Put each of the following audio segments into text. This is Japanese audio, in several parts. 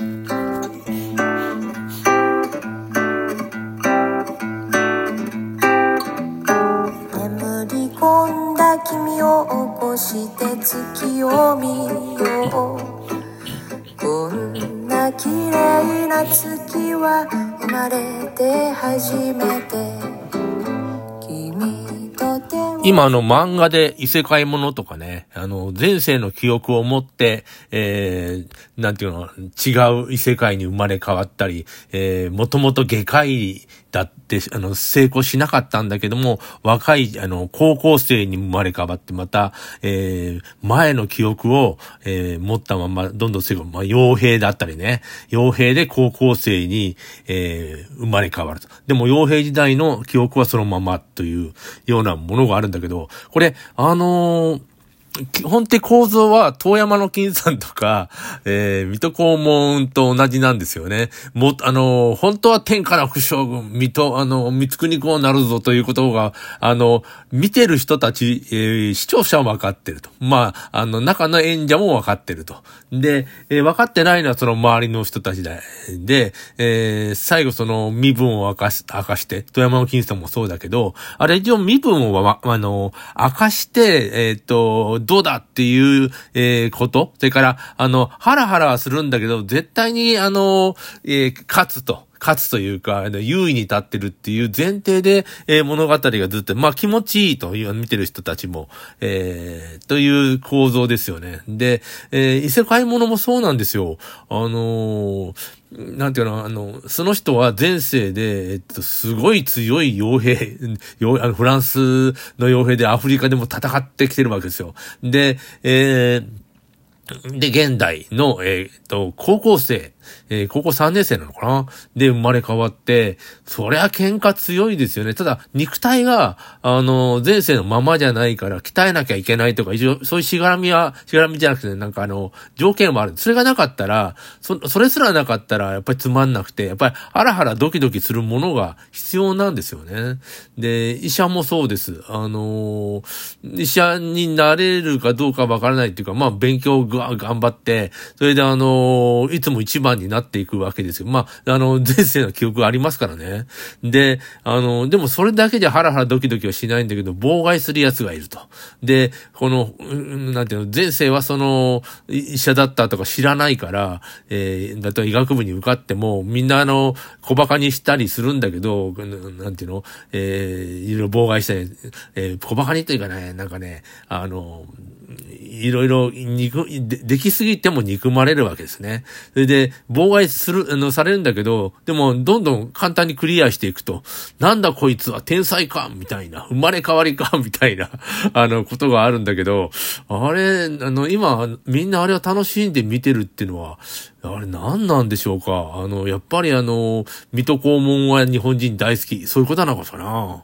眠り込んだ君を起こして月を見よう。こんな綺麗な月は生まれて初めて。今あの漫画で異世界ものとかね、あの前世の記憶を持って、えー、なんていうの、違う異世界に生まれ変わったり、えー、もともと外科医だって、あの、成功しなかったんだけども、若い、あの、高校生に生まれ変わって、また、えー、前の記憶を、えー、持ったまま、どんどん成功、まあ、傭兵だったりね、傭兵で高校生に、えー、生まれ変わると。でも、傭兵時代の記憶はそのままというようなものがあるんだけど、これ、あのー基本的構造は、遠山の金さんとか、えー、水戸黄門と同じなんですよね。も、あの、本当は天下の副将軍、水戸、あの、三国公なるぞということが、あの、見てる人たち、えー視聴者は分かってると。まあ、あの、中の演者も分かってると。で、えー分かってないのはその周りの人たちだ。で、えー最後その身分を明かし、明かして、富山の金さんもそうだけど、あれ一応身分をわ、あの、明かして、えっ、と、どうだっていう、えーこと？それから、あの、ハラハラはするんだけど、絶対に、あの、えー勝つと。勝つというか、優位に立ってるっていう前提で、えー物語がずっと、まあ気持ちいいという、見てる人たちも、えーという構造ですよね。で、えー異世界ものもそうなんですよ。あのーなんていうの、あの、その人は前世で、えっと、すごい強い傭兵、傭あのフランスの傭兵でアフリカでも戦ってきてるわけですよ。で、えーで、現代の、えっ、と、高校生、えー高校3年生なのかな？で、生まれ変わって、そりゃ喧嘩強いですよね。ただ、肉体が、あの、前世のままじゃないから、鍛えなきゃいけないとか、そういうしがらみは、しがらみじゃなくて、なんかあの、条件もある。それがなかったら、そ、それすらなかったら、やっぱりつまんなくて、やっぱり、ハラハラドキドキするものが必要なんですよね。で、医者もそうです。あの医者になれるかどうかわからないっていうか、まあ、勉強をぐわ頑張って、それであのいつも一番になっていくわけですよ。まあ、あの、前世の記憶がありますからね。で、あの、でもそれだけじゃハラハラドキドキはしないんだけど、妨害する奴がいると。で、この、なんていうの、前世はその、医者だったとか知らないから、えー、だと医学部に受かっても、みんなあの、小馬鹿にしたりするんだけど、なんていうの、えー、いろいろ妨害したり、えー、小馬鹿にというかね、なんかね、あの、いろいろ憎、でできすぎても憎まれるわけですね。それで、妨害する、あの、されるんだけど、でも、どんどん簡単にクリアしていくと、なんだこいつは天才かみたいな、生まれ変わりかみたいな、あの、ことがあるんだけど、あれ、あの、今、みんなあれを楽しんで見てるっていうのは、あれ何なんでしょうかあの、やっぱりあの、水戸黄門は日本人大好き。そういうことなのかな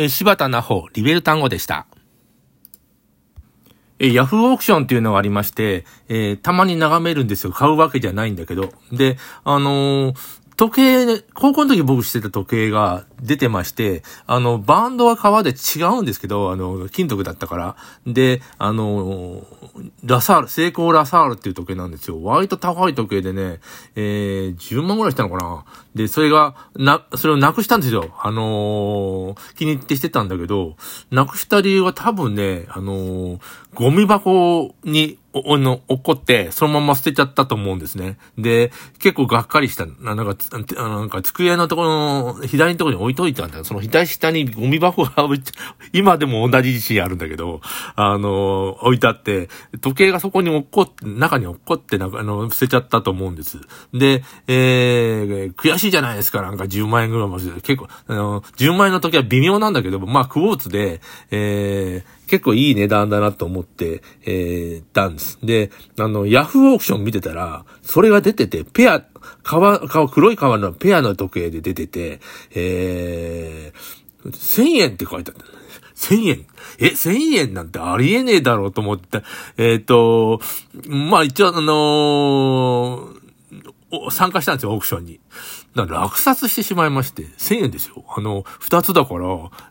えー、柴田奈穂、リベル単語でした。えヤフーオークションっていうのがありまして、えー、たまに眺めるんですよ。買うわけじゃないんだけど。で、あのー、時計、高校の時僕してた時計が出てまして、あの、バンドは革で違うんですけど、あの、金属だったから。で、あの、ラサール、成功ラサールっていう時計なんですよ。割と高い時計でね、えー、10万ぐらいしたのかな。で、それが、な、それをなくしたんですよ。あのー、気に入ってしてたんだけど、なくした理由は多分ね、あのー、ゴミ箱にお、おの、落っこって、そのまま捨てちゃったと思うんですね。で、結構がっかりした。なんか、なんか、机のところの、左のところに置いといたんだよ。その左下にゴミ箱が置いて、今でも同じ地震あるんだけど、あの、置いてあって、時計がそこに落っこって、中に落っこって、なんか、あの、捨てちゃったと思うんです。で、えー、悔しいじゃないですか。なんか10万円ぐらいも結構、あの、10万円の時は微妙なんだけど、まあ、クォーツで、えー、結構いい値段だなと思って、えー、たんです。で、あの、ヤフーオークション見てたら、それが出てて、ペア、革、革、黒い革のペアの時計で出てて、えー、1000円って書いてあった。1000円？え、1000円なんてありえねえだろうと思って、えっ、ー、と、まあ一応あのー、参加したんですよ、オークションに。だ落札してしまいまして、1000円ですよ。あの、2つだから、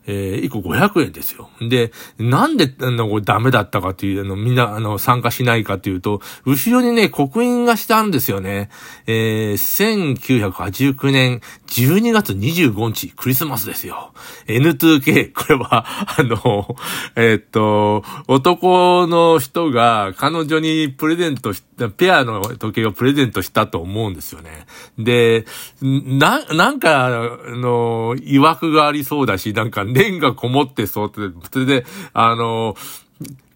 えー、1個500円ですよ。で、なんで、あの、これダメだったかっていう、あの、みんな、あの、参加しないかっていうと、後ろにね、刻印がしたんですよね。えー、1989年12月25日、クリスマスですよ。N2K、これは、あの、えー、っと、男の人が彼女にプレゼントし、ペアの時計をプレゼントしたと思うんですよね。で、な、なんか、あの、曰くがありそうだし、なんか念がこもってそうって、それで、あの、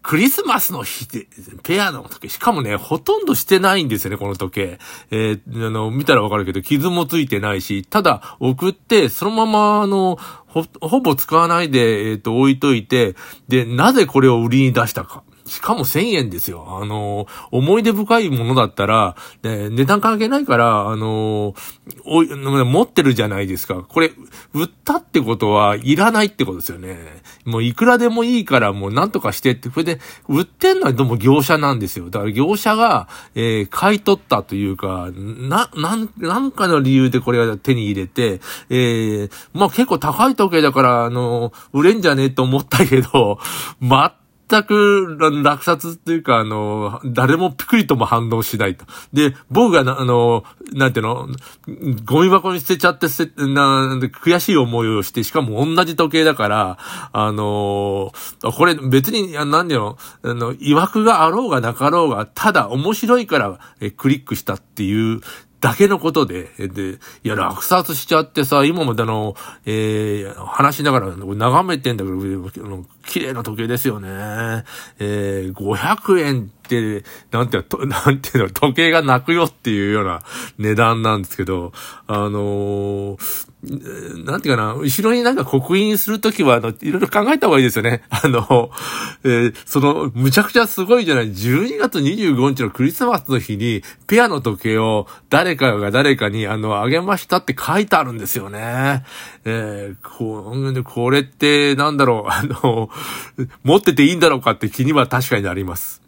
クリスマスの日で、ペアの時計、しかもね、ほとんどしてないんですよね、この時計。えー、あの、見たらわかるけど、傷もついてないし、ただ、送って、そのまま、あの、ほ、ほぼ使わないで、えっ、ー、と、置いといて、で、なぜこれを売りに出したか。しかも1000円ですよ。あの、思い出深いものだったら、ね、値段関係ないから、あの、お持ってるじゃないですか。これ、売ったってことはいらないってことですよね。もういくらでもいいからもうなんとかしてって、これで、売ってんのはどうも業者なんですよ。だから業者が、えー、買い取ったというか、な、なん、なんかの理由でこれが手に入れて、えー、まあ結構高い時計だから、あの、売れんじゃねえと思ったけど、全く落札っていうか、あの、誰もピクリとも反応しないと。で、僕があの、なんていうの、ゴミ箱に捨てちゃって捨て、な、悔しい思いをして、しかも同じ時計だから、あの、これ別に、なんだよ、あの、曰くがあろうがなかろうが、ただ面白いからえクリックしたっていうだけのことで、で、いや、落札しちゃってさ、今までの、えー、話しながら眺めてんだけど、綺麗な時計ですよね。えー、500円て、なんていうの、なんていうの、時計が泣くよっていうような値段なんですけど、あのーなんていうかな、後ろになんか刻印するときは、あの、いろいろ考えた方がいいですよね。あの、えー、その、むちゃくちゃすごいじゃない。12月25日のクリスマスの日に、ペアの時計を誰かが誰かに、あの、あげましたって書いてあるんですよね。えー、ここれって、なんだろう、あの、持ってていいんだろうかって気には確かになります。